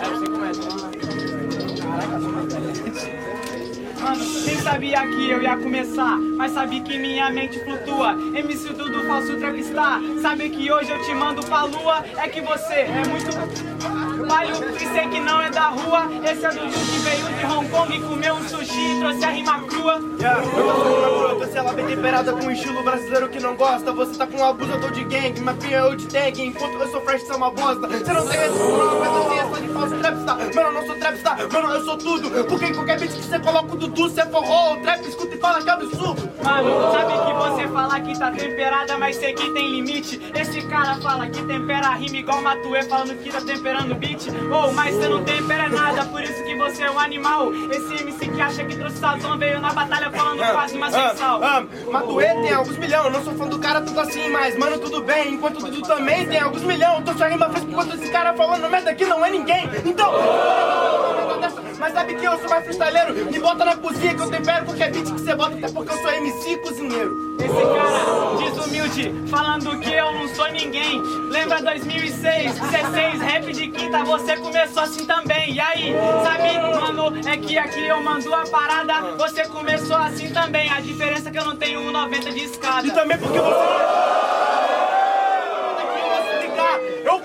Así como pues. Nem sabia que eu ia começar, mas sabe que minha mente flutua. MC Dudu falso trapstar, sabe que hoje eu te mando pra lua. É que você é muito palho e sei que não é da rua. Esse é Dudu que veio de Hong Kong e comeu um sushi e trouxe a rima crua. Yeah, eu tô com uma crua, você ela bem temperada com um estilo brasileiro que não gosta. Você tá com um abusador de gang, mas pia eu de tag. Enquanto eu sou fresh, você é uma bosta. Você não tem esse problema, mas eu tenho essa de falso trapstar. Mano, eu não sou trapstar, mano, eu sou tudo. Porque em qualquer beat que você coloca o você é forró, ou trap, escuta e fala que é absurdo. Mano, sabe que você fala que tá temperada, mas sei que tem limite. Esse cara fala que tempera a rima igual Matuê falando que tá temperando beat. Oh, mas você não tempera nada, por isso que você é um animal. Esse MC que acha que trouxe sazão veio na batalha falando quase uma sensal. Ah, ah, Matuê tem alguns milhão, eu não sou fã do cara tanto assim, mas mano, tudo bem. Enquanto o Dudu também tem alguns milhão, tô só rima fresca enquanto esse cara falando merda aqui não é ninguém. Então, mas sabe que eu sou mais freestyleiro? Me bota na cozinha que eu tempero qualquer beat que você bota, até porque eu sou MC cozinheiro. Esse cara desumilde, falando que eu não sou ninguém. Lembra 2006, 16, rap de quinta, você começou assim também. E aí, sabe, mano, é que aqui eu mando a parada, você começou assim também. A diferença é que eu não tenho 1,90 de escada. E também porque você.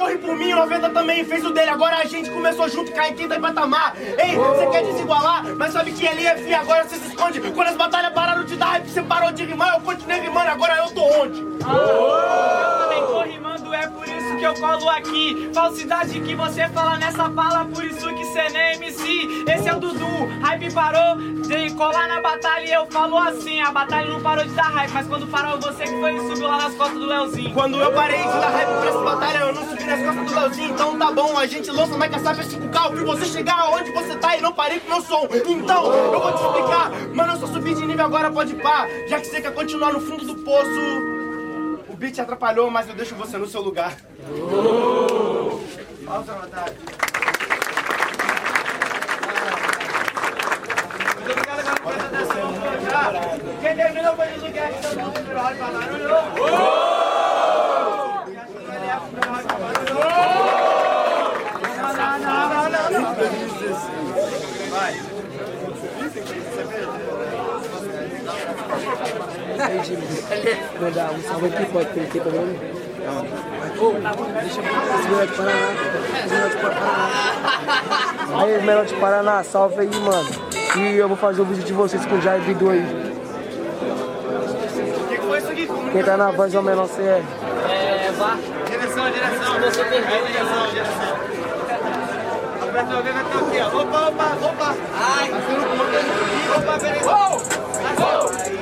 Eu corri por mim, o 90 também fez o dele. Agora a gente começou junto, cai em quinta e patamar. Ei, você quer desigualar, mas sabe que ali é fim, agora você se esconde. Quando as batalhas pararam de dar hype, você parou de rimar, eu continuei rimando, agora eu tô onde? Eu também tô rimando, é por isso que eu colo aqui. Falsidade que você fala nessa fala, por isso que cê nem MC. Esse é o Dudu, hype parou de colar na batalha e eu falo assim. A batalha não parou de dar hype, mas quando parou você que foi e subiu lá nas costas do Leozinho. Quando eu parei de dar hype pra essa batalha, eu não subi nas costas do Leozinho. Então tá bom, a gente lança Mike Sap 5K. Eu vi você chegar aonde você tá e não parei com meu som. Então, eu vou te explicar. Mano, eu só subi de nível agora, pode pá. Já que você quer continuar no fundo do poço. O beat atrapalhou, mas eu deixo você no seu lugar. Pausa, batalha. Quem terminou foi o lugar que todo mundo virou pra barulho. Mandar um salve aqui, pode ter aqui também. Ô, deixa eu ver esse melhor de Paraná. Esse melhor de Paraná. Aí, melhor de Paraná, salve aí, mano. E eu vou fazer o vídeo de vocês com o Jair Bidu aí. O que que foi isso aqui? Quem tá na voz é o menor CR. É, vá. Direção, direção. Você termina. Direção, direção. Vai ter alguém, vai ter aqui, ó. Opa, opa, opa. Ai. Opa, beleza. Geral,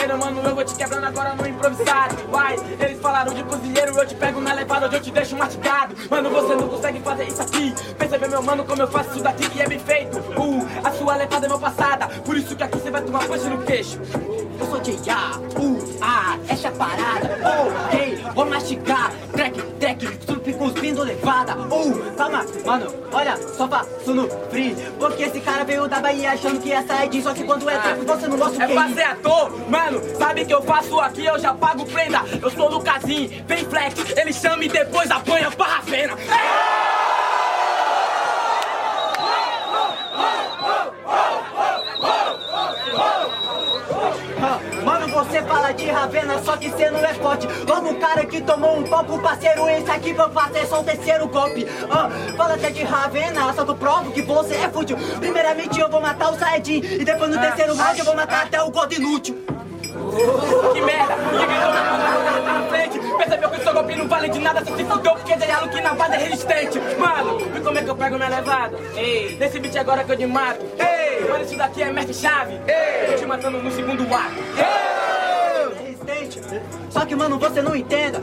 Cozinheiro, mano, eu vou te quebrando agora no improvisado. Vai, eles falaram de cozinheiro, eu te pego na levada, hoje eu te deixo mastigado Mano, você não consegue fazer isso aqui. Percebe, meu mano, como eu faço isso daqui que é bem feito? Uh, a sua levada é meu passada Por isso que aqui você vai tomar punch no queixo. Eu sou J.A., uh, ah, essa é a parada. Oh, ei, vou mastigar. Track, track, cuspindo levada Uh, calma, Mano, olha, só faço no free. Porque esse cara veio da Bahia achando que essa é de só que quando é tempo você não gosta o É pra ser ator, mano, sabe que eu faço aqui, eu já pago prenda. Eu sou Lucasinho, vem flex, ele chama e depois apanha pra Ravena. Ah, Você fala de Ravena, só que cê não é forte. Logo o cara que tomou um copo, parceiro, esse aqui vai fazer só o terceiro golpe. Ah, fala até de Ravena, só que eu provo que você é fútil. Primeiramente eu vou matar o Saiyajin, e depois no terceiro round eu vou matar até o gordo inútil. Que merda, ninguém gritou na mão, tá na frente. Percebeu que seu golpe não vale de nada, você se fudeu porque já que na base é resistente. Mano, viu como é que eu pego minha levada? Ei, nesse beat agora que eu te mato. Ei, mano, isso daqui é mestre chave. Ei, tô te matando no segundo ato. Resistente. Só que, mano, você não entenda.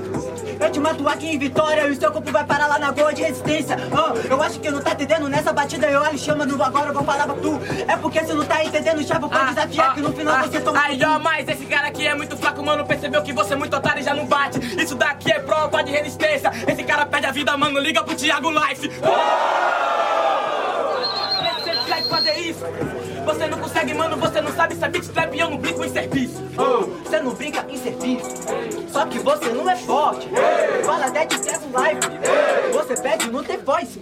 Eu te mato aqui em Vitória e o seu corpo vai parar lá na Goa de resistência. Ah, eu acho que não tá entendendo nessa batida. Eu olho chama no agora, eu vou falar pra tu. É porque você não tá entendendo, chave, eu vou desafiar que no final você toma. Aí, ó, mas esse cara aqui é muito fraco, mano. Percebeu que você é muito otário e já não bate. Isso daqui é prova de resistência. Esse cara perde a vida, mano. Liga pro Thiago Life. Consegue fazer isso? Você não consegue, mano, você não sabe, sabe beat trap e eu não brinco em serviço. Você não brinca em serviço. Só que você não é forte. Fala Dead Stress Live. Você pede não tem voice.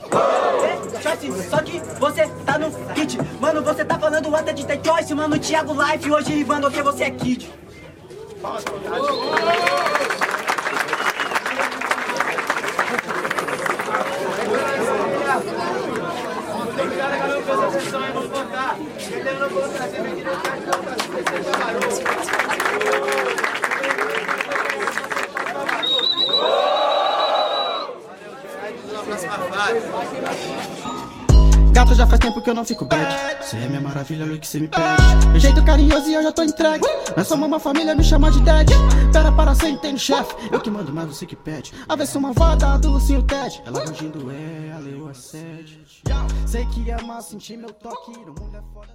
Choice, Só que você tá no kit. Mano, você tá falando até de ter choice. Mano, Thiago Life hoje rivando que você é kid. Gato, já faz tempo que eu não fico bad. Cê é minha maravilha, olha o que cê me pede. Meu jeito carinhoso e eu já tô entregue. Nós somos uma família, me chama de dad. Pera para cê entende, chefe. Eu que mando, mas você que pede. A se uma vada do Lucinho Ted. Ela rangindo é, a sede. Sei que ama sentir meu toque. No mundo é foda.